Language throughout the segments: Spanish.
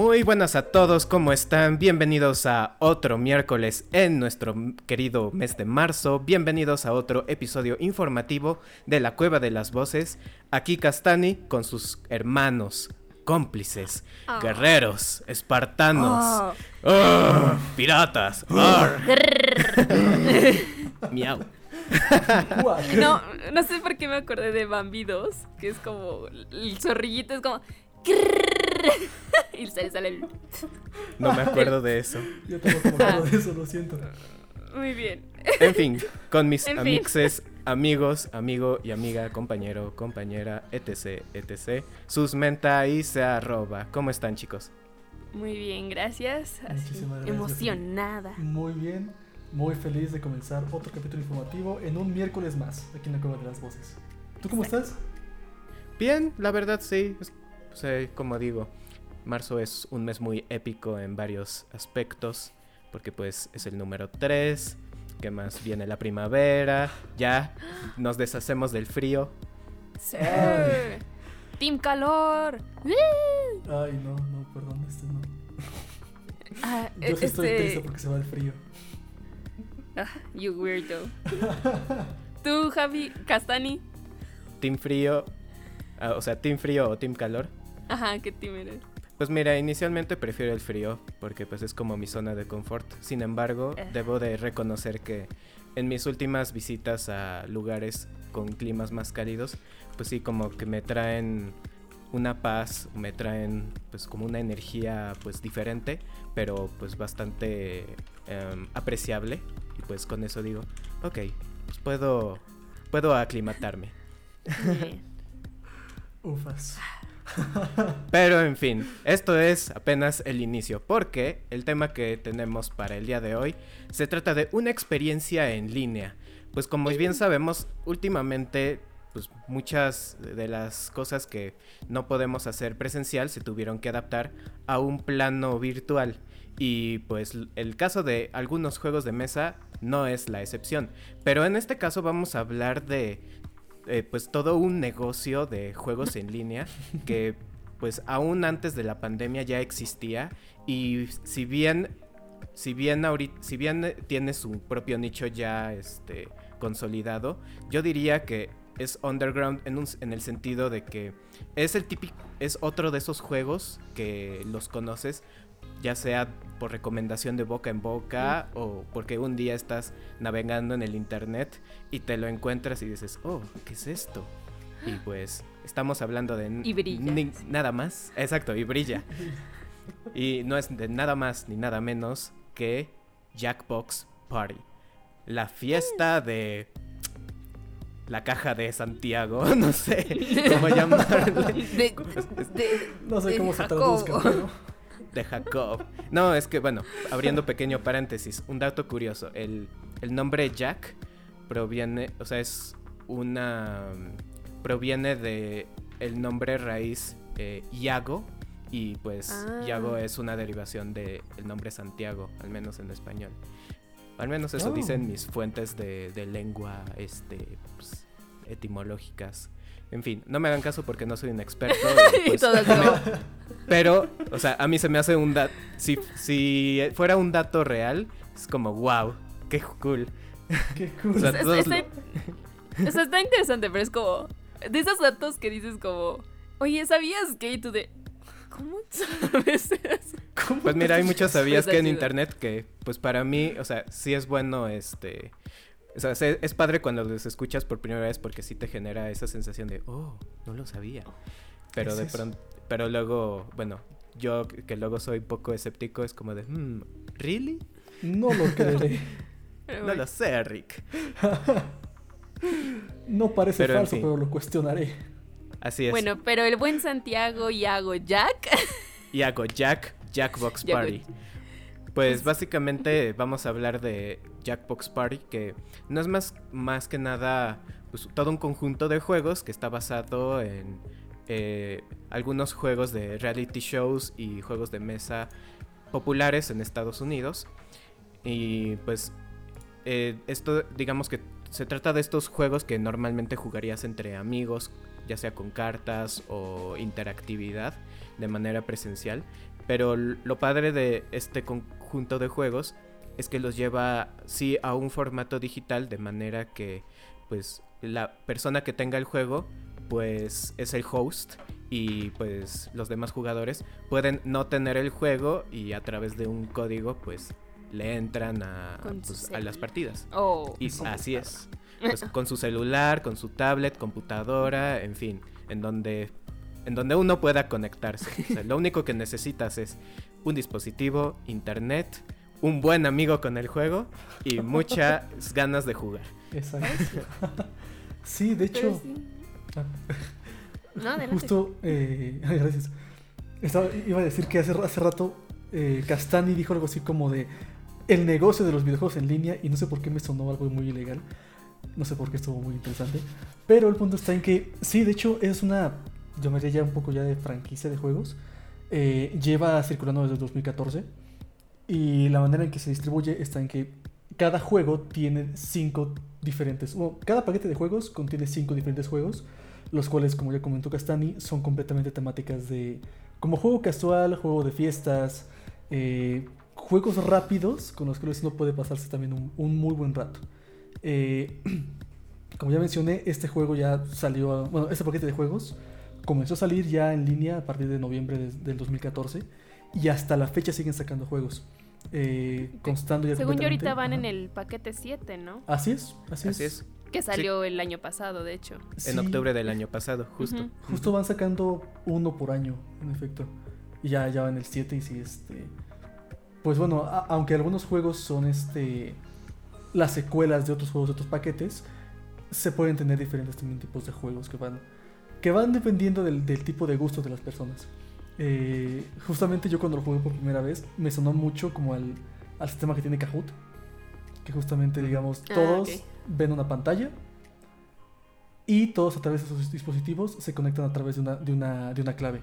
Muy buenas a todos, ¿cómo están? Bienvenidos a otro miércoles en nuestro querido mes de marzo. Bienvenidos a otro episodio informativo de la Cueva de las Voces. Aquí Castani con sus hermanos, cómplices, guerreros, espartanos, ¡ah! piratas. ¡ar! Miau. No, no sé por qué me acordé de Bambi 2, que es como el zorrillito es como y se sale el No me acuerdo de eso. Yo tampoco me acuerdo de eso, lo siento. Muy bien. En fin, con mis En fin. amixes, amigos, amigo y amiga, compañero, compañera, etc, etc. Sus menta y se arroba. ¿Cómo están, chicos? Muy bien, gracias. Así, Muchísimas gracias. emocionada. Muy bien, muy feliz de comenzar otro capítulo informativo en un miércoles más aquí en la Cueva de las Voces. ¿Tú cómo estás? Bien, la verdad sí. Es- pues, eh, como digo, marzo es un mes muy épico en varios aspectos. Porque pues es el número 3. Que más viene la primavera. Ya nos deshacemos del frío. Sí. Team calor. Ay, no, no, perdón, este no. Ah, Yo sí estoy triste este, porque se va el frío. ah, you weirdo. Tú, Javi Castani. Team frío. ah, o sea, team frío o team calor. Ajá, ¿qué team eres? Pues mira, inicialmente prefiero el frío porque pues es como mi zona de confort. Sin embargo, Eh. debo de reconocer que en mis últimas visitas a lugares con climas más cálidos, pues sí como que me traen una paz, me traen pues como una energía pues diferente, pero pues bastante em, apreciable y pues con eso digo, ok, pues puedo puedo aclimatarme. Ufas. Pero en fin, esto es apenas el inicio, porque el tema que tenemos para el día de hoy se trata de una experiencia en línea. Pues como bien sabemos, últimamente pues muchas de las cosas que no podemos hacer presencial se tuvieron que adaptar a un plano virtual. Y pues el caso de algunos juegos de mesa no es la excepción. Pero en este caso vamos a hablar de eh, pues todo un negocio de juegos en línea que pues aún antes de la pandemia ya existía y si bien si bien ahorita, si bien eh, tiene su propio nicho ya este consolidado, yo diría que es underground en, un en el sentido de que es el típico es otro de esos juegos que los conoces ya sea por recomendación de boca en boca o porque un día estás navegando en el internet y te lo encuentras y dices, oh, ¿qué es esto? Y pues estamos hablando de Y brilla. nada más, exacto, y brilla. Y no es de nada más ni nada menos que Jackbox Party. La fiesta de la caja de Santiago, no sé cómo llamarle. De, de- No sé cómo se traduzca, pero. De Jacob. No, es que bueno, abriendo pequeño paréntesis, un dato curioso. El, el nombre Jack proviene, o sea, es una... proviene de el nombre raíz eh, Iago. Y pues Ah. Iago es una derivación del nombre Santiago, al menos en español. Al menos eso Oh. dicen mis fuentes de, de lengua este, pues, etimológicas. En fin, no me hagan caso porque no soy un experto. y, Y pues, me- como, pero, o sea, a mí se me hace un dato. Si, si fuera un dato real, es como, wow, qué cool. Qué cool. O sea, Es- todos está, lo- o sea, está interesante, pero es como. De esos datos que dices, como. Oye, ¿sabías que? Y tú de. ¿Cómo sabes eso? ¿Cómo Pues mira, hay muchos sabías Pues que en internet que, pues para mí, o sea, sí es bueno, este. O sea, se- es padre cuando los escuchas por primera vez porque sí te genera esa sensación de, oh, no lo sabía. Pero es de pronto, pero luego, bueno, yo que luego soy poco escéptico, es como de, hmm, ¿really? No lo creeré. No lo sé, Rick. No parece Pero, en falso, fin. pero lo cuestionaré. Así es. Bueno, pero el buen Santiago y hago Jack. Y hago Jack, Jackbox Jack- Party. Pues básicamente vamos a hablar de Jackbox Party, que no es más, más que nada pues, todo un conjunto de juegos que está basado en eh, algunos juegos de reality shows y juegos de mesa populares en Estados Unidos. Y pues eh, esto digamos que se trata de estos juegos que normalmente jugarías entre amigos, ya sea con cartas o interactividad de manera presencial. Pero lo padre de este conjunto de juegos es que los lleva sí a un formato digital de manera que pues la persona que tenga el juego pues es el host y pues los demás jugadores pueden no tener el juego y a través de un código pues le entran a, pues, a las partidas. Oh, Y así es. Pues con su celular, con su tablet, computadora, en fin, en donde en donde uno pueda conectarse. O sea, lo único que necesitas es un dispositivo, internet, un buen amigo con el juego y muchas ganas de jugar. Exacto. sí, de hecho, sí. ah, No, justo, eh, gracias. Estaba- iba a decir que hace, hace rato eh, Castani dijo algo así como de el negocio de los videojuegos en línea y no sé por qué me sonó algo muy ilegal. No sé por qué estuvo muy interesante. Pero el punto está en que, sí, de hecho es una, yo me ya un poco ya de franquicia de juegos. Eh, lleva circulando desde 2014 y la manera en que se distribuye está en que cada juego tiene cinco diferentes, bueno, cada paquete de juegos contiene cinco diferentes juegos, los cuales, como ya comentó Castani, son completamente temáticas de como juego casual, juego de fiestas, eh, juegos rápidos con los cuales uno puede pasarse también un, un muy buen rato. Eh, como ya mencioné, este juego ya salió, bueno, este paquete de juegos comenzó a salir ya en línea a partir de noviembre de- del 2014 y hasta la fecha siguen sacando juegos. Eh, constando ya Según yo ahorita van en el paquete 7, ¿no? Así es, así, Así es. Que salió el año pasado, de hecho. En Sí, octubre del año pasado, justo. Justo van sacando uno por año, en efecto. Y ya, ya van el 7 y sí, este... Pues bueno, a- aunque algunos juegos son este las secuelas de otros juegos de otros paquetes, se pueden tener diferentes también tipos de juegos que van que van dependiendo del, del tipo de gusto de las personas. Eh, justamente yo cuando lo jugué por primera vez me sonó mucho como al, al sistema que tiene Kahoot, que justamente digamos Ah, todos ven una pantalla y todos a través de sus dispositivos se conectan a través de una, de una, de una clave.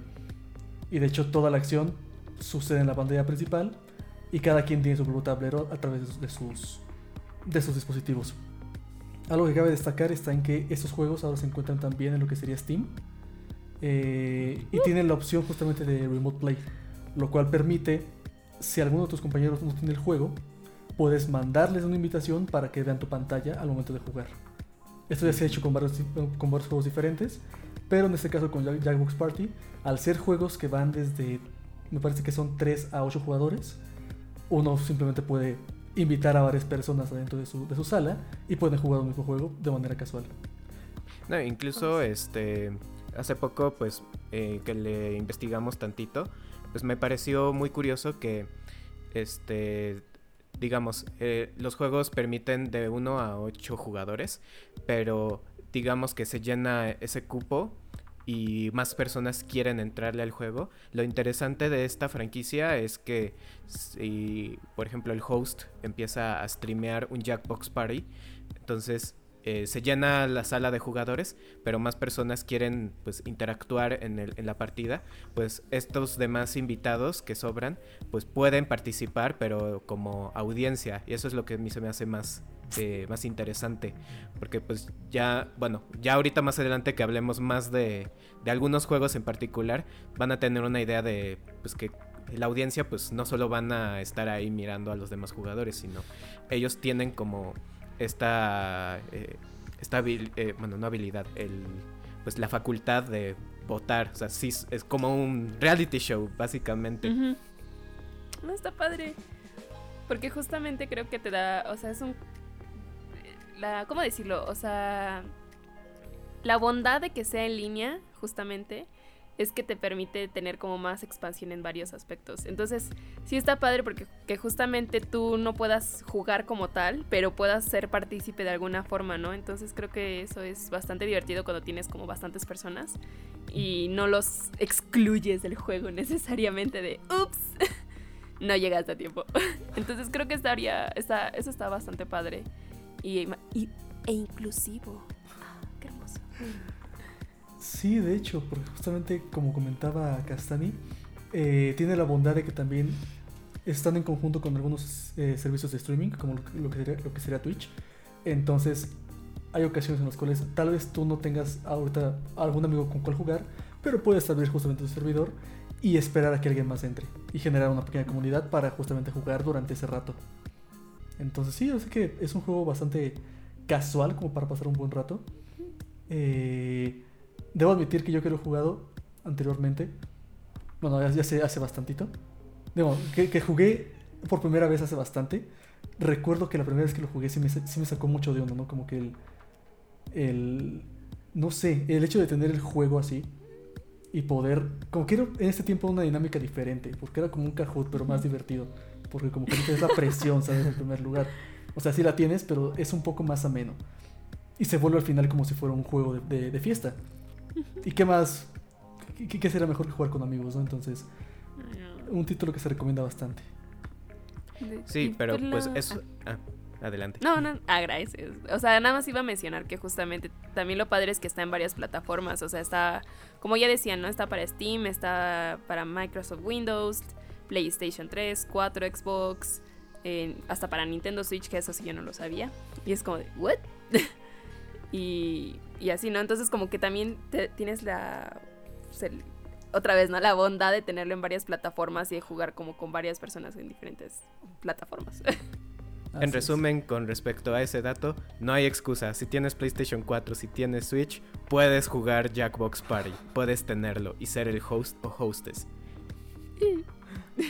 Y de hecho toda la acción sucede en la pantalla principal y cada quien tiene su propio tablero a través de sus, de sus dispositivos. Algo que cabe destacar está en que estos juegos ahora se encuentran también en lo que sería Steam. eh, y tienen la opción justamente de Remote Play. Lo cual permite, si alguno de tus compañeros no tiene el juego, puedes mandarles una invitación para que vean tu pantalla al momento de jugar. Esto ya se ha hecho con varios, con varios juegos diferentes, pero en este caso con Jack- Jackbox Party, al ser juegos que van desde, me parece que son 3 a 8 jugadores, uno simplemente puede invitar a varias personas adentro de su, de su sala y pueden jugar un mismo juego de manera casual. No, incluso este hace poco pues eh, que le investigamos tantito, pues me pareció muy curioso que este digamos eh, los juegos permiten de 1 a 8 jugadores, pero digamos que se llena ese cupo y más personas quieren entrarle al juego. Lo interesante de esta franquicia es que si, por ejemplo, el host empieza a streamear un Jackbox Party, entonces eh, se llena la sala de jugadores, pero más personas quieren pues interactuar en, la partida, pues estos demás invitados que sobran, pues pueden participar, pero como audiencia, y eso es lo que a mí se me hace más, eh, más interesante, porque pues ya, bueno, ya ahorita más adelante que hablemos más de, de algunos juegos en particular, van a tener una idea de pues que la audiencia pues no solo van a estar ahí mirando a los demás jugadores, sino ellos tienen como esta, eh, esta eh, bueno, no habilidad, el, pues la facultad de votar, o sea, sí, es como un reality show, básicamente. No, está padre. Porque justamente creo que te da, o sea, es un... La, ¿Cómo decirlo? O sea, la bondad de que sea en línea, justamente, es que te permite tener como más expansión en varios aspectos. Entonces, sí está padre porque que justamente tú no puedas jugar como tal, pero puedas ser partícipe de alguna forma, ¿no? Entonces creo que eso es bastante divertido cuando tienes como bastantes personas y no los excluyes del juego necesariamente de, ups, no llegaste a tiempo. Entonces creo que estaría, está, eso está bastante padre y, y- e inclusivo. Ah, qué hermoso. Sí, de hecho, porque justamente como comentaba Castani, eh, tiene la bondad de que también están en conjunto con algunos eh, servicios de streaming, como lo, que- lo que sería, lo que sería Twitch. Entonces, hay ocasiones en las cuales tal vez tú no tengas ahorita algún amigo con cual jugar, pero puedes abrir justamente tu servidor y esperar a que alguien más entre y generar una pequeña comunidad para justamente jugar durante ese rato. Entonces, sí, yo sé que es un juego bastante casual como para pasar un buen rato. Eh, debo admitir que yo que lo he jugado anteriormente, bueno, ya, ya sé, hace bastantito. Digo, que, que jugué por primera vez hace bastante. Recuerdo que la primera vez que lo jugué sí me, sí me sacó mucho de onda, ¿no? Como que el, el. No sé, el hecho de tener el juego así y poder. Como que era en este tiempo una dinámica diferente, porque era como un Kahoot, pero más divertido. Porque como que no tienes la presión, ¿sabes? En primer lugar. O sea, sí la tienes, pero es un poco más ameno. Y se vuelve al final como si fuera un juego de, de- de fiesta. ¿Y qué más? ¿Qué, qué será mejor que jugar con amigos, no? Entonces, un título que se recomienda bastante. Sí, pero pues eso... Ah, adelante. No, no, ah, gracias. O sea, nada más iba a mencionar que justamente también lo padre es que está en varias plataformas. O sea, está, como ya decían, ¿no? Está para Steam, está para Microsoft Windows, PlayStation 3, 4, Xbox, en- hasta para Nintendo Switch, que eso sí yo no lo sabía. Y es como de, ¿what? y, y así, ¿no? Entonces como que también te- tienes la... pues, el- otra vez, ¿no? La bondad de tenerlo en varias plataformas y de jugar como con varias personas en diferentes plataformas. En es. resumen, con respecto a ese dato, no hay excusa. Si tienes PlayStation 4, si tienes Switch, puedes jugar Jackbox Party. Puedes tenerlo y ser el host o hostess.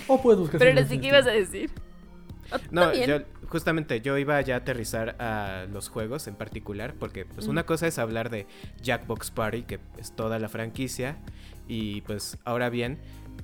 O puedes buscar. Pero sí que ibas a decir. O No, también. yo justamente yo iba ya a aterrizar a los juegos en particular, porque pues una cosa es hablar de Jackbox Party, que es toda la franquicia, y pues ahora bien,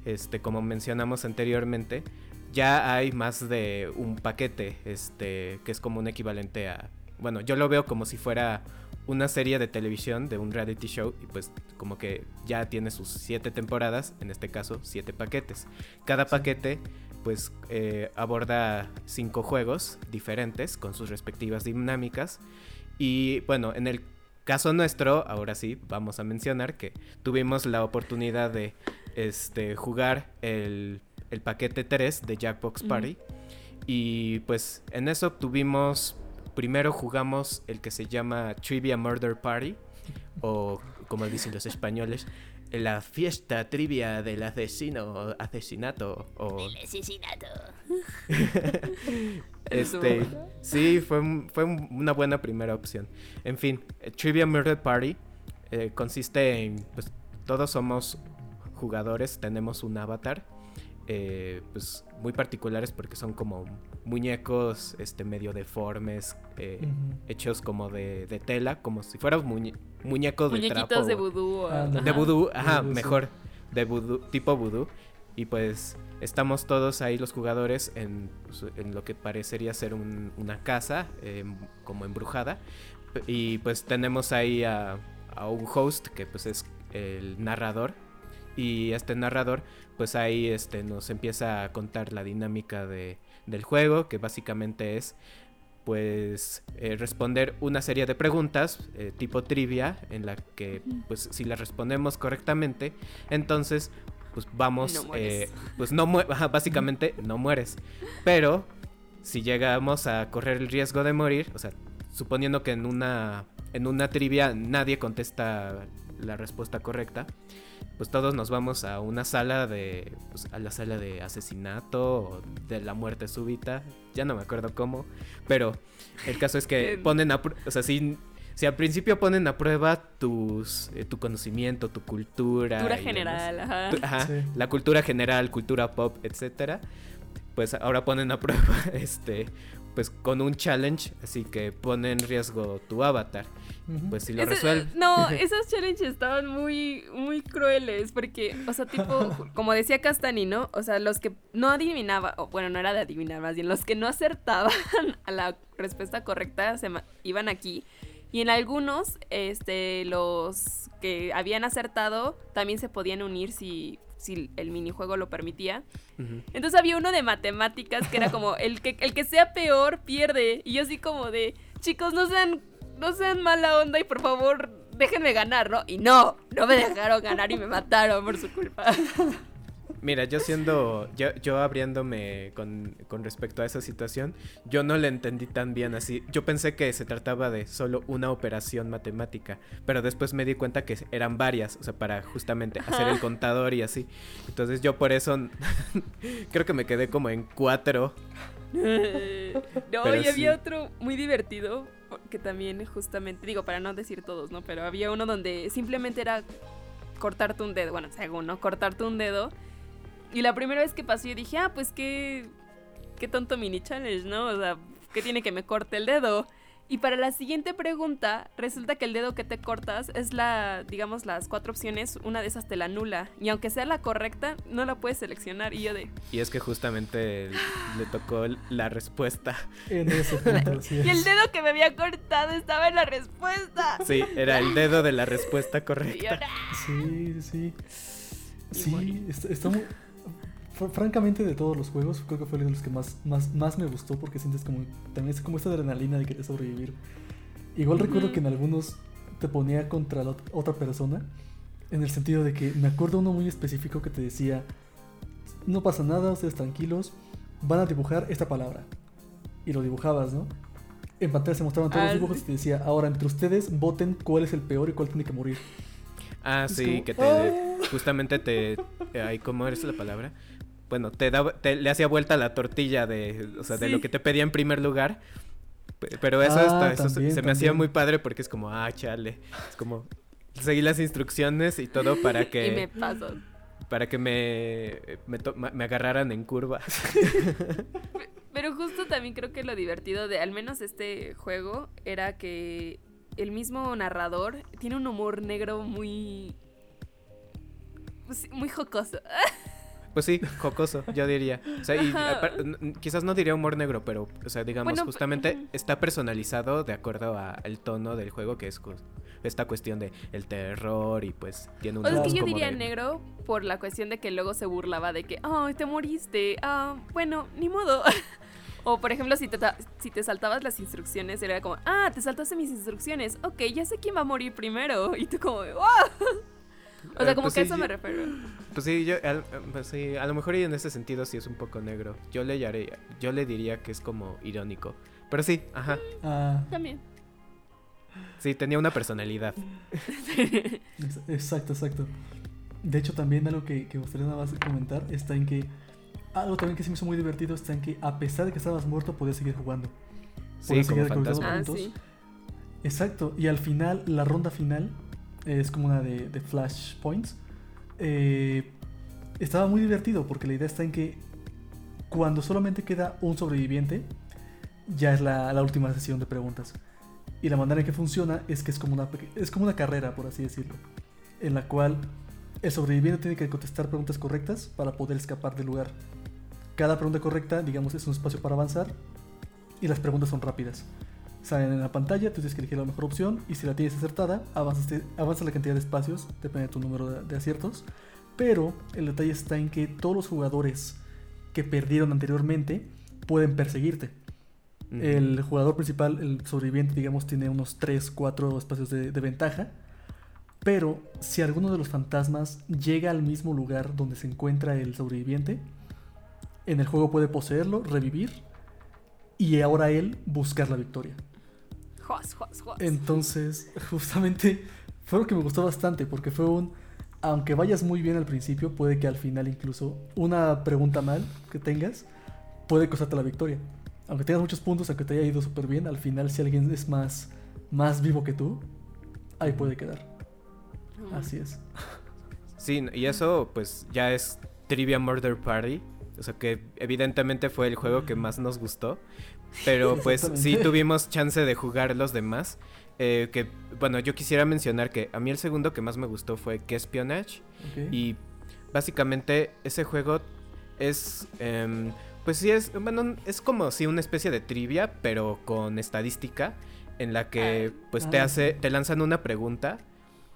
este, como mencionamos anteriormente, ya hay más de un paquete, este, que es como un equivalente a, bueno, yo lo veo como si fuera una serie de televisión de un reality show y pues como que ya tiene sus siete temporadas, en este caso siete paquetes. Cada paquete pues eh, aborda cinco juegos diferentes con sus respectivas dinámicas y bueno, en el caso nuestro, ahora sí, vamos a mencionar que tuvimos la oportunidad de este, jugar el, el paquete 3 de Jackbox. Party y pues en eso tuvimos, primero jugamos el que se llama Trivia Murder Party o como dicen los españoles, la fiesta trivia del asesino, asesinato o asesinato. este, sí, fue, un- fue un- una buena primera opción. En fin, Trivia Murder Party eh, consiste en, pues, todos somos jugadores, tenemos un avatar, eh, pues, muy particulares porque son como muñecos, este, medio deformes, eh, hechos como de, de tela, como si fueran muñe- muñecos de trapo. Muñequitos de vudú. De vudú, ajá, Vudú, sí. mejor. De vudú, tipo vudú. Y pues estamos todos ahí los jugadores en, pues, en lo que parecería ser un- una casa eh, como embrujada. Y pues tenemos ahí a, a un host que pues es el narrador. Y este narrador pues ahí este, nos empieza a contar la dinámica de, del juego, que básicamente es pues eh, responder una serie de preguntas eh, tipo trivia en la que pues si las respondemos correctamente entonces pues vamos No eh, pues no básicamente no mueres. Pero si llegamos a correr el riesgo de morir o sea suponiendo que en una en una trivia nadie contesta la respuesta correcta pues todos nos vamos a una sala de pues, a la sala de asesinato o de la muerte súbita ya no me acuerdo cómo pero el caso es que En- ponen a o sea si si al principio ponen a prueba tus eh, tu conocimiento tu cultura Cultura demás, general, ajá. tu- ajá, Sí. la cultura general cultura pop etcétera pues ahora ponen a prueba este pues con un challenge, así que pone en riesgo tu avatar. Pues si lo Ese- resuelve. No, esos challenges estaban muy, muy crueles. Porque, o sea, tipo, como decía Castani, ¿no? O sea, los que no adivinaban, o bueno, no era de adivinar, más bien, los que no acertaban a la respuesta correcta se iban aquí. Y en algunos, este, los que habían acertado también se podían unir si, si el minijuego lo permitía. Ujú. Entonces había uno de matemáticas que era como el que el que sea peor pierde y yo así como de chicos no sean no sean mala onda y por favor déjenme ganar, ¿no? Y no, no me dejaron ganar y me mataron por su culpa. Mira, yo siendo, yo, yo abriéndome con, con respecto a esa situación, yo no le entendí tan bien así. Yo pensé que se trataba de solo una operación matemática, pero después me di cuenta que eran varias, o sea, para justamente hacer el contador y así. Entonces yo por eso creo que me quedé como en cuatro. no, Pero y había sí. otro muy divertido que también justamente digo para no decir todos, ¿no? Pero había uno donde simplemente era cortarte un dedo, bueno, según, ¿no? Cortarte un dedo. Y la primera vez que pasó yo dije, ah, pues qué, qué tonto mini challenge, ¿no? O sea, ¿qué tiene que me corte el dedo? Y para la siguiente pregunta, resulta que el dedo que te cortas es la, digamos, las cuatro opciones, una de esas te la anula. Y aunque sea la correcta, no la puedes seleccionar. Y yo de... Y es que justamente le tocó la respuesta. En ese punto, Y el dedo que me había cortado estaba en la respuesta. Sí, era el dedo de la respuesta correcta. "Nah". Sí, sí. Sí, está, está muy... fr- Francamente, de todos los juegos, creo que fue el de los que más, más, más me gustó porque sientes como también es como esta adrenalina de querer sobrevivir. Igual recuerdo que en algunos te ponía contra la ot- otra persona, en el sentido de que me acuerdo uno muy específico que te decía, no pasa nada, ustedes tranquilos, van a dibujar esta palabra. Y lo dibujabas, ¿no? En pantalla se mostraban todos Ah, los dibujos y te decía, ahora entre ustedes voten cuál es el peor y cuál tiene que morir. Ah, Es sí, como, que te "Ah". justamente te ay, ¿cómo eres la palabra? Bueno, te daba te, le hacía vuelta la tortilla de, o sea, de lo que te pedía en primer lugar. Pe- Pero eso, Ah, está- eso se- también, me hacía muy padre porque es como, ah, chale. Es como seguí las instrucciones y todo para Y me que paso. para que me me, me agarraran en curva. Pero justo también creo que lo divertido de al menos este juego era que el mismo narrador tiene un humor negro muy... pues, muy jocoso. Pues sí, jocoso, yo diría. O sea, y quizás no diría humor negro, pero, o sea, digamos, Bueno, justamente está personalizado de acuerdo al tono del juego, que es esta cuestión de el terror y pues tiene un O sea, es que yo diría de- negro por la cuestión de que luego se burlaba de que, ay, te moriste, ah, bueno, ni modo. o por ejemplo, si te, si te saltabas las instrucciones, era como, ah, te saltaste mis instrucciones, ok, ya sé quién va a morir primero. Y tú como, wow. O sea, Eh, como pues que a sí, eso me refiero. Pues sí, yo, al- pues sí, a lo mejor y en ese sentido sí es un poco negro. Yo le, haré- yo le diría que es como irónico. Pero sí, ajá. Ah, También. Sí, tenía una personalidad. Ex- Exacto, exacto. De hecho, también algo que, que me gustaría nada más comentar está en que algo también que se me hizo muy divertido está en que a pesar de que estabas muerto, podías seguir jugando. Sí, Podías como seguir recolectando fantasma. Ah, sí. Exacto. Y al final, la ronda final eh, es como una de, de flash points. eh, estaba muy divertido porque la idea está en que cuando solamente queda un sobreviviente, ya es la, la última sesión de preguntas. Y la manera en que funciona es que es como, una, es como una carrera, por así decirlo, en la cual el sobreviviente tiene que contestar preguntas correctas para poder escapar del lugar. Cada pregunta correcta, digamos, es un espacio para avanzar y las preguntas son rápidas. Salen en la pantalla, tú tienes que elegir la mejor opción y si la tienes acertada, avanzas, avanza la cantidad de espacios, depende de tu número de, de aciertos. Pero el detalle está en que todos los jugadores que perdieron anteriormente pueden perseguirte. El jugador principal, el sobreviviente, digamos, tiene unos 3, 4 espacios de, de ventaja. Pero si alguno de los fantasmas llega al mismo lugar donde se encuentra el sobreviviente, en el juego puede poseerlo, revivir y ahora él buscar la victoria. Entonces, justamente fue lo que me gustó bastante porque fue un, aunque vayas muy bien al principio, puede que al final incluso una pregunta mal que tengas puede costarte la victoria. Aunque tengas muchos puntos, aunque te haya ido súper bien, al final si alguien es más, más vivo que tú, ahí puede quedar. Mm. Así es. Sí, y eso pues ya es Trivia Murder Party. O sea que evidentemente fue el juego que más nos gustó. Pero pues sí tuvimos chance de jugar los demás. eh, que bueno, yo quisiera mencionar que a mí el segundo que más me gustó fue Que Espionage. Ok. Y básicamente ese juego es. em, pues sí, es. Bueno, es como si una especie de trivia, pero con estadística. En la que pues te Ah. hace. Te lanzan una pregunta.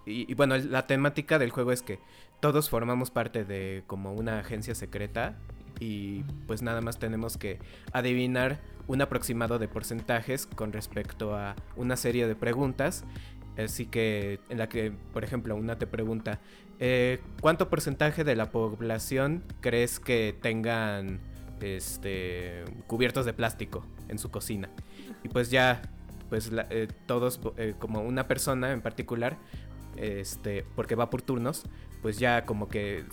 Y, y, bueno, la temática del juego es que todos formamos parte de como una agencia secreta. Y pues nada más tenemos que adivinar un aproximado de porcentajes con respecto a una serie de preguntas. Así que en la que, por ejemplo, una te pregunta, eh, ¿cuánto porcentaje de la población crees que tengan este, cubiertos de plástico en su cocina? Y pues ya, pues eh, todos, eh, como una persona en particular, este, porque va por turnos, pues ya como que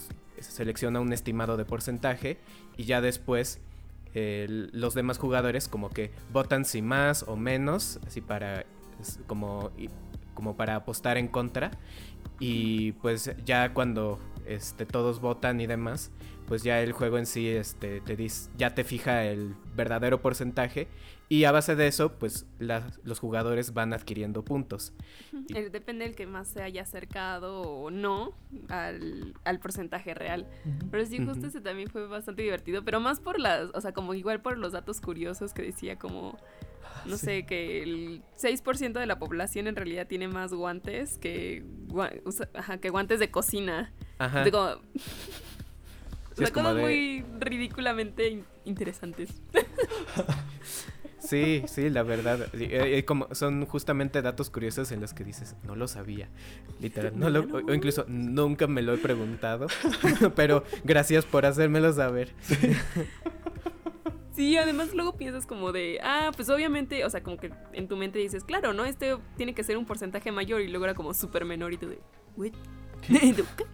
selecciona un estimado de porcentaje y ya después eh, los demás jugadores como que votan si más o menos, así para como, como para apostar en contra. Y pues ya cuando este, todos votan y demás, pues ya el juego en sí este, te dice, ya te fija el verdadero porcentaje y a base de eso pues la- los jugadores van adquiriendo puntos. Y- Eh, Depende del que más se haya acercado o no al, al porcentaje real. Pero sí, justo ese también fue bastante divertido, pero más por las, o sea, como igual por los datos curiosos que decía como, no Sí. sé, que el 6% de la población en realidad tiene más guantes que, gua- usa- ajá, que guantes de cocina. Ajá. De como- o Sí, sea, es como cosas de- muy ridículamente in- interesantes. Sí, sí, la verdad. sí, eh, eh, como son justamente datos curiosos en los que dices, no lo sabía. Literal, no lo, o, o incluso nunca me lo he preguntado. pero gracias por hacérmelo saber. Sí, además luego piensas como de, ah, pues obviamente, o sea, como que en tu mente dices, claro, ¿no? Este tiene que ser un porcentaje mayor y luego era como súper menor y tú de, tú, ¿qué?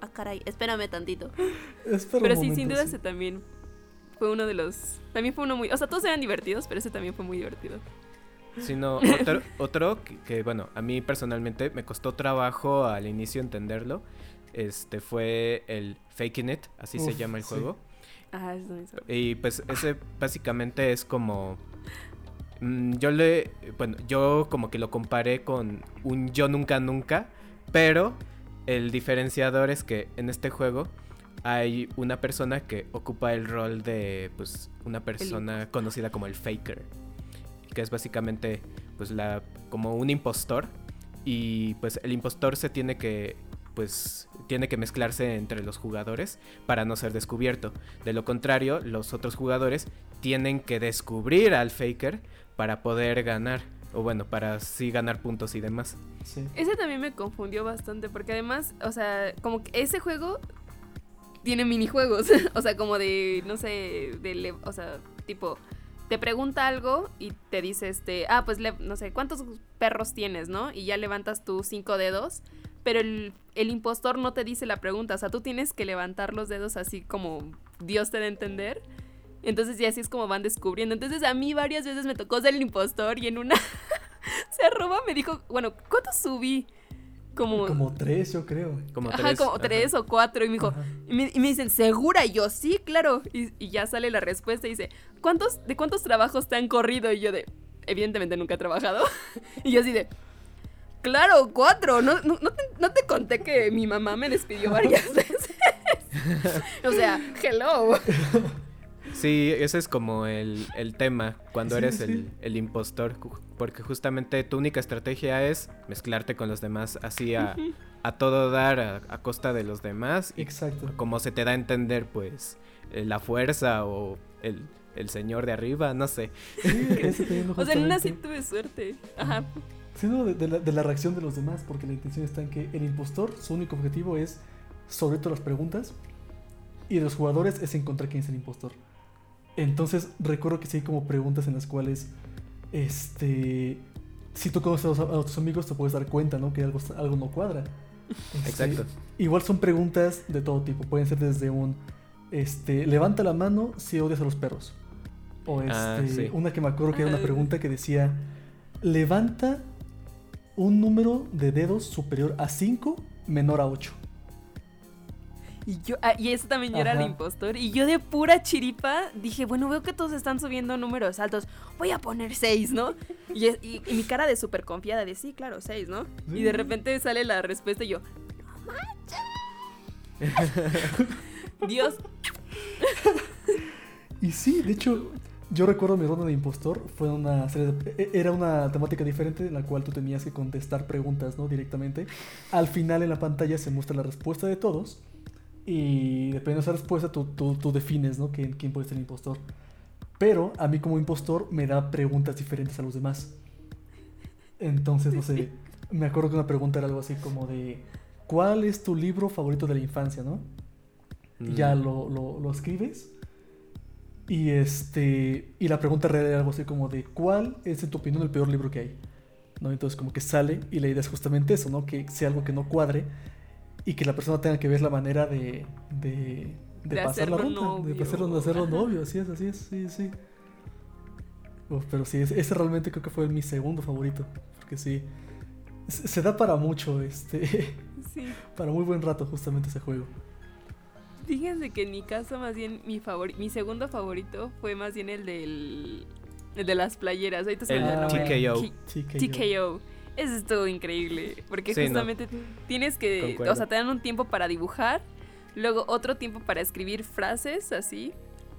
Ah, caray, espérame tantito. Espera un Pero sí, sin duda sí. ese también fue uno de los... También fue uno muy... O sea, todos eran divertidos, pero ese también fue muy divertido. Sino otro, otro que, que, bueno, a mí personalmente me costó trabajo al inicio entenderlo. Este fue el Faking It, así se llama el sí. juego. Ah, eso hizo- Y pues ese básicamente es como... mm, yo le... Bueno, yo como que lo comparé con un yo nunca nunca, pero el diferenciador es que en este juego hay una persona que ocupa el rol de pues una persona conocida como el faker, que es básicamente pues la como un impostor y pues el impostor se tiene que pues tiene que mezclarse entre los jugadores para no ser descubierto. De lo contrario, los otros jugadores tienen que descubrir al faker para poder ganar. O bueno, para sí ganar puntos y demás. Sí. Ese también me confundió bastante porque además, o sea, como que ese juego tiene minijuegos, o sea, como de, no sé, de, o sea, tipo, te pregunta algo y te dice, este, ah, pues, le- no sé, ¿cuántos perros tienes, no? Y ya levantas tus cinco dedos, pero el, el impostor no te dice la pregunta, o sea, tú tienes que levantar los dedos así como Dios te da a entender. Entonces, y así es como van descubriendo. Entonces, a mí varias veces me tocó ser el impostor y en una se arroba me dijo, bueno, ¿cuántos subí? Como, Como tres, yo creo. Como ajá, tres, como ajá. tres o cuatro. Y me dijo, y me, y me dicen, ¿segura? Y yo, sí, claro. Y, y ya sale la respuesta y dice, ¿cuántos, ¿de cuántos trabajos te han corrido? Y yo de, evidentemente nunca he trabajado. y yo así de, claro, cuatro. No, no, no te, no te conté que mi mamá me despidió varias veces. o sea, hello. Sí, ese es como el, el tema cuando Sí, eres sí. el, el impostor, porque justamente tu única estrategia es mezclarte con los demás así a, a todo dar a, a costa de los demás y Exacto. como se te da a entender pues eh, la fuerza o el, el señor de arriba, no sé. Sí, ese teniendo O sea, en una sí tuve suerte. Ajá. Sí, no, de, de la, de la reacción de los demás, porque la intención está en que el impostor, su único objetivo es sobre todo las preguntas, y de los jugadores es encontrar quién es el impostor. Entonces, recuerdo que sí hay como preguntas en las cuales, este, si tú conoces a, los- a tus amigos, te puedes dar cuenta, ¿no? Que algo, está- algo no cuadra. Este, Exacto. Igual son preguntas de todo tipo. Pueden ser desde un, este, levanta la mano si odias a los perros. O este, Ah, sí. una que me acuerdo que era una Ah. pregunta que decía, levanta un número de dedos superior a 5 menor a 8. Y yo, ah, y eso también yo era el impostor. Y yo de pura chiripa dije, bueno, veo que todos están subiendo números altos. Voy a poner seis, ¿no? Y, y- y mi cara de súper confiada de sí, claro, seis, ¿no? Y de repente sale la respuesta y yo, no manches. Dios, Y sí, de hecho, yo recuerdo mi ronda de impostor. Fue una serie de- e- Era una temática diferente en la cual tú tenías que contestar preguntas, ¿no? Directamente. Al final en la pantalla se muestra la respuesta de todos. Y dependiendo de esa respuesta, tú, tú, tú defines, ¿no? ¿Quién, quién puede ser el impostor. Pero a mí como impostor me da preguntas diferentes a los demás. Entonces, no sé. Me acuerdo que una pregunta era algo así como de... ¿Cuál es tu libro favorito de la infancia, no? Y ya Mm. lo, lo, lo escribes. Y este. Y la pregunta real era algo así como de ¿cuál es en tu opinión el peor libro que hay? ¿No? Entonces como que sale y la idea es justamente eso, ¿no? Que sea algo que no cuadre y que la persona tenga que ver la manera de. de. de, De pasar la ronda. De hacerlo, de hacerlo novio, así es, así es, sí, sí. Uf, pero sí, ese realmente creo que fue mi segundo favorito. Porque sí. Se da para mucho, este. sí. para muy buen rato, justamente ese juego. Fíjense que en mi caso, más bien, mi favori mi segundo favorito fue más bien el del. El de las playeras. Ahorita se me El nombre. TKO. TKO. Eso estuvo increíble. Porque Sí, no. justamente tienes que. Concuerdo. O sea, te dan un tiempo para dibujar. Luego otro tiempo para escribir frases así.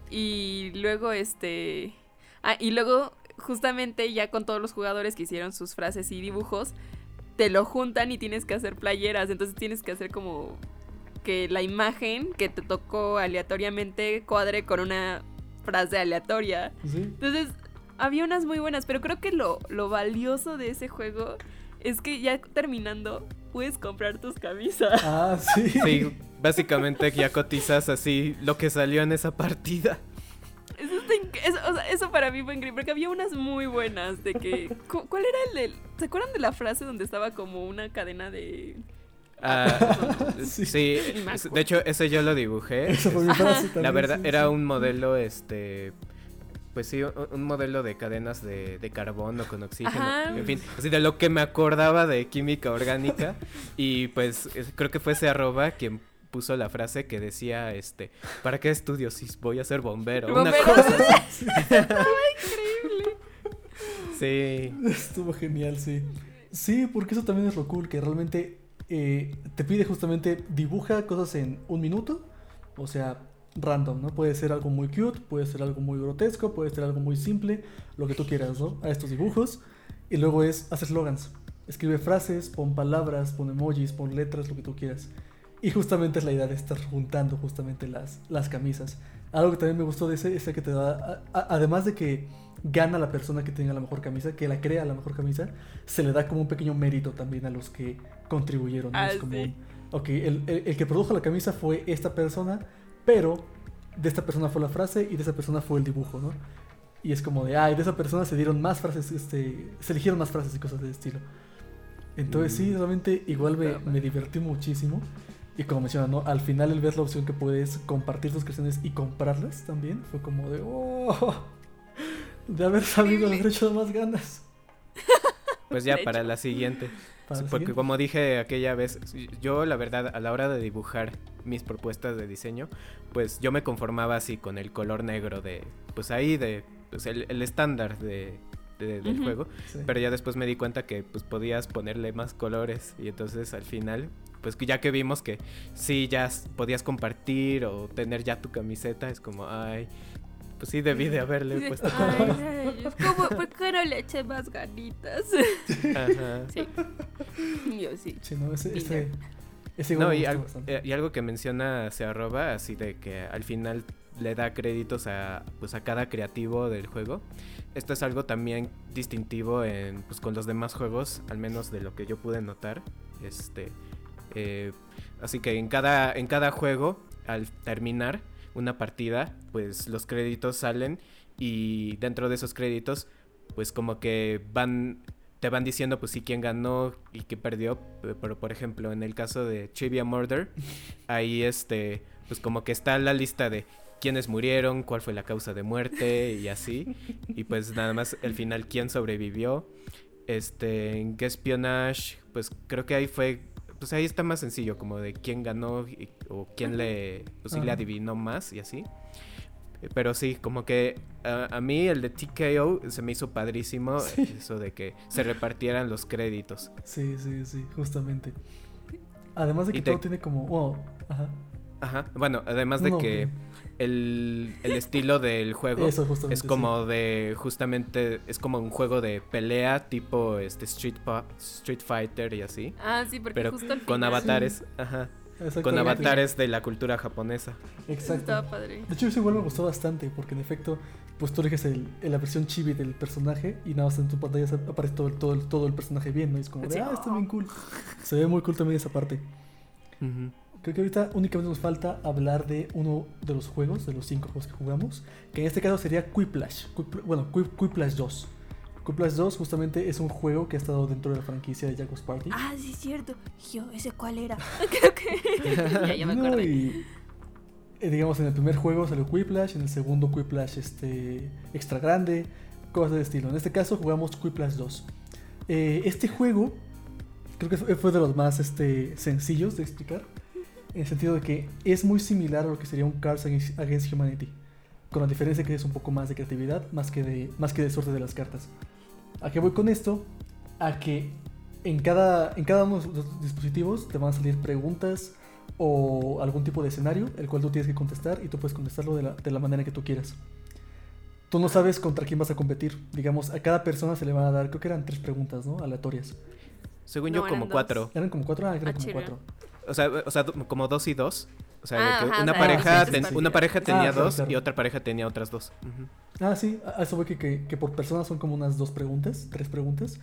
Y luego este. Ah, y luego, justamente ya con todos los jugadores que hicieron sus frases y dibujos, te lo juntan y tienes que hacer playeras. Entonces tienes que hacer como que la imagen que te tocó aleatoriamente cuadre con una frase aleatoria. Sí. Entonces, había unas muy buenas, pero creo que lo, lo valioso de ese juego es que ya terminando puedes comprar tus camisas. Ah, sí. Sí, básicamente ya cotizas así lo que salió en esa partida. Eso, eso- o sea, eso para mí fue increíble, porque había unas muy buenas de que... cu- ¿Cuál era el del...? ¿Se acuerdan de la frase donde estaba como una cadena de... Ah, Sí. de hecho ese yo lo dibujé. Esa fue mi La verdad sí, era sí. un modelo, este, pues sí, un, un modelo de cadenas de, de carbono con oxígeno. Ajá. En fin, así de lo que me acordaba de química orgánica. y pues es- creo que fue ese arroba quien puso la frase que decía, este, ¿para qué estudio si voy a ser bombero? Una Bombero. cosa así. Increíble. Sí. Estuvo genial, sí. Sí, porque eso también es lo cool, que realmente eh, te pide justamente dibuja cosas en un minuto, o sea, random, ¿no? Puede ser algo muy cute, puede ser algo muy grotesco, puede ser algo muy simple, lo que tú quieras, ¿no? A estos dibujos. Y luego es hacer slogans. Escribe frases, pon palabras, pon emojis, pon letras, lo que tú quieras. Y justamente es la idea de estar juntando justamente las, las camisas. Algo que también me gustó de ese es que te da, a- a- además de que gana la persona que tenga la mejor camisa, que la crea la mejor camisa, se le da como un pequeño mérito también a los que contribuyeron. ¿no? Ah, es como, sí. un, ok, el, el- el que produjo la camisa fue esta persona, pero de esta persona fue la frase y de esa persona fue el dibujo, ¿no? Y es como de, ay, de esa persona se dieron más frases, este, se eligieron más frases y cosas de estilo. Entonces sí, Mm. realmente igual me, me divertí muchísimo. Y como mencionas, ¿no? Al final el ver la opción que puedes compartir tus creaciones y comprarlas también, fue como de, oh, de haber sabido haber hecho más ganas. Pues ya para la siguiente. Sí, porque como dije aquella vez, yo la verdad a la hora de dibujar mis propuestas de diseño, pues yo me conformaba así con el color negro de, pues ahí de, pues el, el estándar de, de- del Ujú. juego. Sí. Pero ya después me di cuenta que pues podías ponerle más colores y entonces al final, pues que ya que vimos que sí ya podías compartir o tener ya tu camiseta, es como, ay, pues sí debí de haberle Dice, puesto "Ay, ¿cómo- ¿Por qué no le eché más ganitas? Ajá. Sí. Yo sí. Sí, no, ese, ese, Dinero. ese igual No, me y, gustó al- bastante. y algo que menciona se arroba, así de que al final le da créditos a, pues, a cada creativo del juego. Esto es algo también distintivo en, pues, con los demás juegos, al menos de lo que yo pude notar. Este, eh, así que en cada, en cada juego, al terminar una partida, pues los créditos salen y dentro de esos créditos, pues como que van te van diciendo pues sí quién ganó y quién perdió, pe- pero por ejemplo en el caso de Trivia Murder, ahí este pues como que está la lista de quiénes murieron, cuál fue la causa de muerte y así, y pues nada más al final quién sobrevivió. Este en Espionage, pues creo que ahí fue pues ahí está más sencillo, como de quién ganó y- o quién le, pues sí le adivinó más y así. Pero sí, como que a, a mí el de TKO se me hizo padrísimo Sí. eso de que se repartieran los créditos. Sí, sí, sí, justamente. Además de que te- todo tiene como. Oh, ajá. Ajá. Bueno, además de No, que el, el estilo del juego Eso, es como de justamente es como un juego de pelea tipo este Street Pa- Street Fighter y así, Ah, sí, porque pero justo al con final- avatares, ajá, sí. Con avatares de la cultura japonesa. Exacto. Estaba padre. De hecho, ese igual me gustó bastante, porque en efecto, pues tú eliges el, la versión chibi del personaje y nada más en tu pantalla aparece todo, el- todo, el- todo el personaje bien, ¿no? Y es como de, Sí. ah, está bien cool. Se ve muy cool también esa parte. Creo que ahorita únicamente nos falta hablar de uno de los juegos, de los cinco juegos que jugamos, que en este caso sería Quiplash. Quipl- bueno, Qui- Quiplash 2. Quiplash 2 justamente es un juego que ha estado dentro de la franquicia de Jaguars Party. Ah, sí, es cierto. Yo, ¿ese cuál era? Creo que. ya, ya me No, acordé. y, eh, digamos, en el primer juego salió Quiplash, en el segundo Quiplash este, extra grande, cosas de estilo. En este caso jugamos Quiplash 2. Eh, este juego creo que fue de los más este, sencillos de explicar, en el sentido de que es muy similar a lo que sería un Cards Against, Against Humanity, con la diferencia que es un poco más de creatividad, más que de, más que de suerte de las cartas. ¿A qué voy con esto? A que en cada, en cada uno de los dispositivos te van a salir preguntas o algún tipo de escenario, el cual tú tienes que contestar y tú puedes contestarlo de la, de la manera que tú quieras. Tú no sabes contra quién vas a competir. Digamos, a cada persona se le van a dar, creo que eran tres preguntas, ¿no? Aleatorias. Según No, yo como dos. cuatro. Eran como cuatro, ah, eran Ah, como cuatro. O sea, o sea, como dos y dos. O sea, Ah, que ajá, una pareja ten- una pareja tenía Ah, claro, dos claro. y otra pareja tenía otras dos. Ujú. Ah, sí, a eso voy que, que, que por persona son como unas dos preguntas, tres preguntas.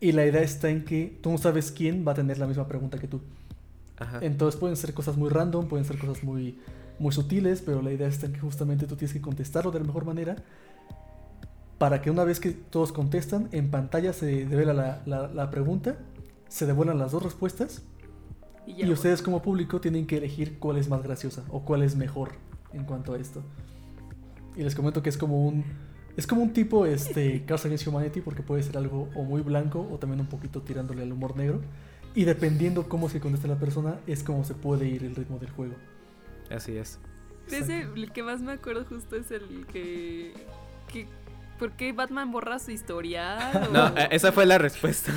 Y la idea está en que tú no sabes quién va a tener la misma pregunta que tú. Ajá. Entonces pueden ser cosas muy random, pueden ser cosas muy, muy sutiles, pero la idea está en que justamente tú tienes que contestarlo de la mejor manera para que una vez que todos contestan, en pantalla se devela la, la- la pregunta, se devuelvan las dos respuestas Y, ustedes como público tienen que elegir cuál es más graciosa o cuál es mejor en cuanto a esto. Y les comento que es como un es como un tipo este Cards Against Humanity porque puede ser algo o muy blanco o también un poquito tirándole al humor negro y dependiendo cómo se conteste la persona es como se puede ir el ritmo del juego. Así es. De ese, el que más me acuerdo justo es el que. que ¿Por qué Batman borra su historial? o- No, esa fue la respuesta.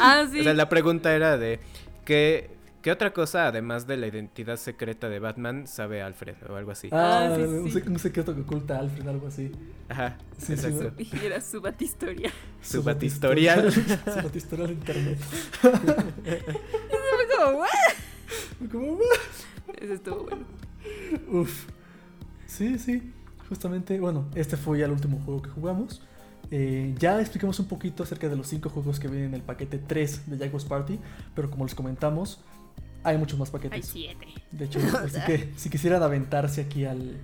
Ah, sí. O sea, la pregunta era de ¿qué, qué otra cosa, además de la identidad secreta de Batman, sabe Alfred o algo así? Ah, Ah, sí, un, sí. un secreto que oculta a Alfred, algo así. Ajá, Sí, exacto. sí. Y era su Batistoria. Su batistorial. Su batistorial de internet. Fue como, "What?". Como, Ese estuvo bueno. Uf. Sí, sí. Justamente, bueno, este fue ya el último juego que jugamos. Eh, ya explicamos un poquito acerca de los cinco juegos que vienen en el paquete 3 de Jaguars Party, pero como les comentamos, hay muchos más Hay paquetes. siete. De hecho, así que si quisieran aventarse aquí al,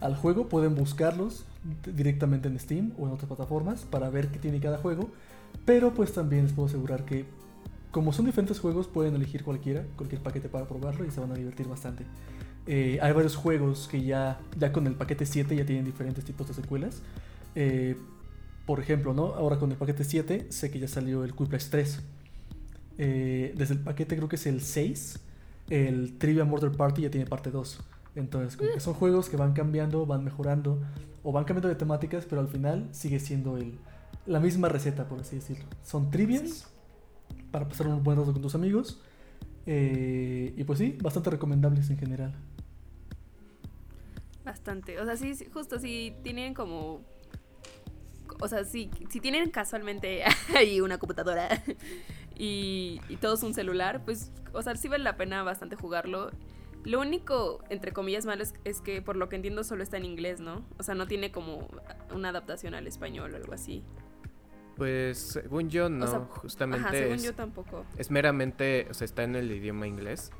al juego, pueden buscarlos directamente en Steam o en otras plataformas para ver qué tiene cada juego. Pero pues también les puedo asegurar que como son diferentes juegos, pueden elegir cualquiera, cualquier paquete para probarlo y se van a divertir bastante. Eh, hay varios juegos que ya, ya con el paquete 7 ya tienen diferentes tipos de secuelas. Eh, por ejemplo, ¿no? Ahora con el paquete 7 sé que ya salió el Quiplash 3. Eh, desde el paquete creo que es el 6, el Trivia Murder Party ya tiene parte 2. Entonces, como que son juegos que van cambiando, van mejorando o van cambiando de temáticas, pero al final sigue siendo el, la misma receta, por así decirlo. Son trivias para pasar un buen rato con tus amigos. eh, y pues sí, bastante recomendables en general. Bastante. O sea, sí, sí, justo si tienen como. O sea, si, si tienen casualmente ahí una computadora y, y todos un celular, pues, o sea, sí vale la pena bastante jugarlo. Lo único, entre comillas, malo es, es que por lo que entiendo solo está en inglés, ¿no? O sea, no tiene como una adaptación al español o algo así. Pues según yo no, sea, justamente Ajá, según es, yo tampoco. es meramente, o sea, está en el idioma inglés.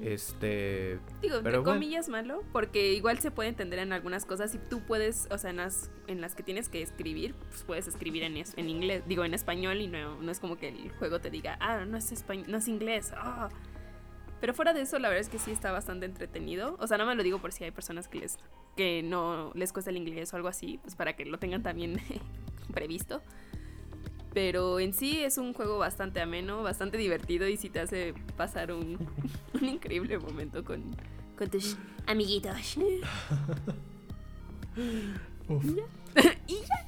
Este, Digo, entre Pero bueno. comillas malo, porque igual se puede entender en algunas cosas y tú puedes, o sea, en las, en las que tienes que escribir, pues puedes escribir en, en inglés, digo, en español y no, no es como que el juego te diga, ah, no es, español, no es inglés. ah". Pero fuera de eso, la verdad es que sí está bastante entretenido. O sea, no me lo digo por si hay personas que les que no les cuesta el inglés o algo así, pues para que lo tengan también previsto. Pero en sí es un juego bastante ameno, bastante divertido y sí te hace pasar un, un increíble momento con, con tus amiguitos. Uf, y ya.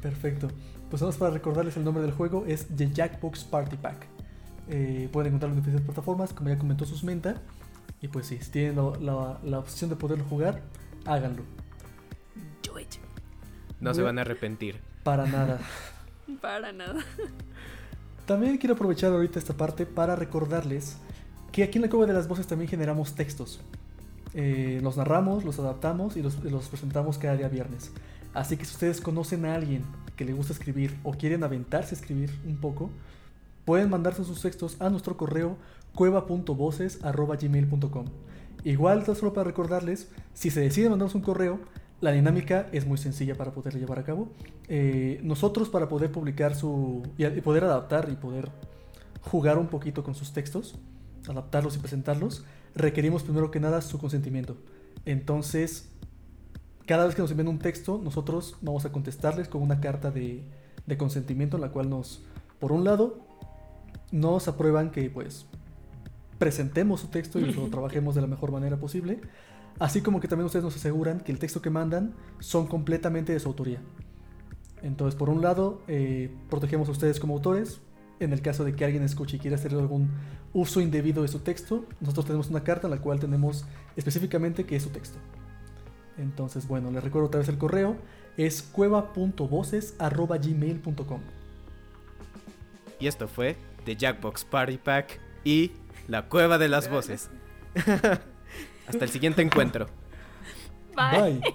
perfecto. Pues vamos para recordarles el nombre del juego, es The Jackbox Party Pack. Eh, pueden encontrarlo en diferentes plataformas, como ya comentó Susmenta. Y pues sí, si tienen la, la- la opción de poderlo jugar, háganlo. Do it. No se van a arrepentir. Para nada. Para nada. También quiero aprovechar ahorita esta parte para recordarles que aquí en la Cueva de las Voces también generamos textos. Eh, los narramos, los adaptamos y los, presentamos cada día viernes. Así que si ustedes conocen a alguien que le gusta escribir o quieren aventarse a escribir un poco, pueden mandarse sus textos a nuestro correo cueva.voces.gmail.com. Igual, solo para recordarles, si se decide mandarnos un correo, la dinámica es muy sencilla para poderla llevar a cabo. Eh, nosotros para poder publicar su... y poder adaptar y poder jugar un poquito con sus textos, adaptarlos y presentarlos, requerimos primero que nada su consentimiento. Entonces, cada vez que nos envíen un texto, nosotros vamos a contestarles con una carta de, de consentimiento en la cual nos, por un lado, nos aprueban que pues presentemos su texto y lo trabajemos de la mejor manera posible, así como que también ustedes nos aseguran que el texto que mandan son completamente de su autoría. Entonces, por un lado, eh, protegemos a ustedes como autores. En el caso de que alguien escuche y quiera hacer algún uso indebido de su texto, nosotros tenemos una carta en la cual tenemos específicamente que es su texto. Entonces, bueno, les recuerdo otra vez el correo. Es cueva.voces.gmail.com Y esto fue The Jackbox Party Pack y La Cueva de las Voces. Hasta el siguiente encuentro. Bye. Bye.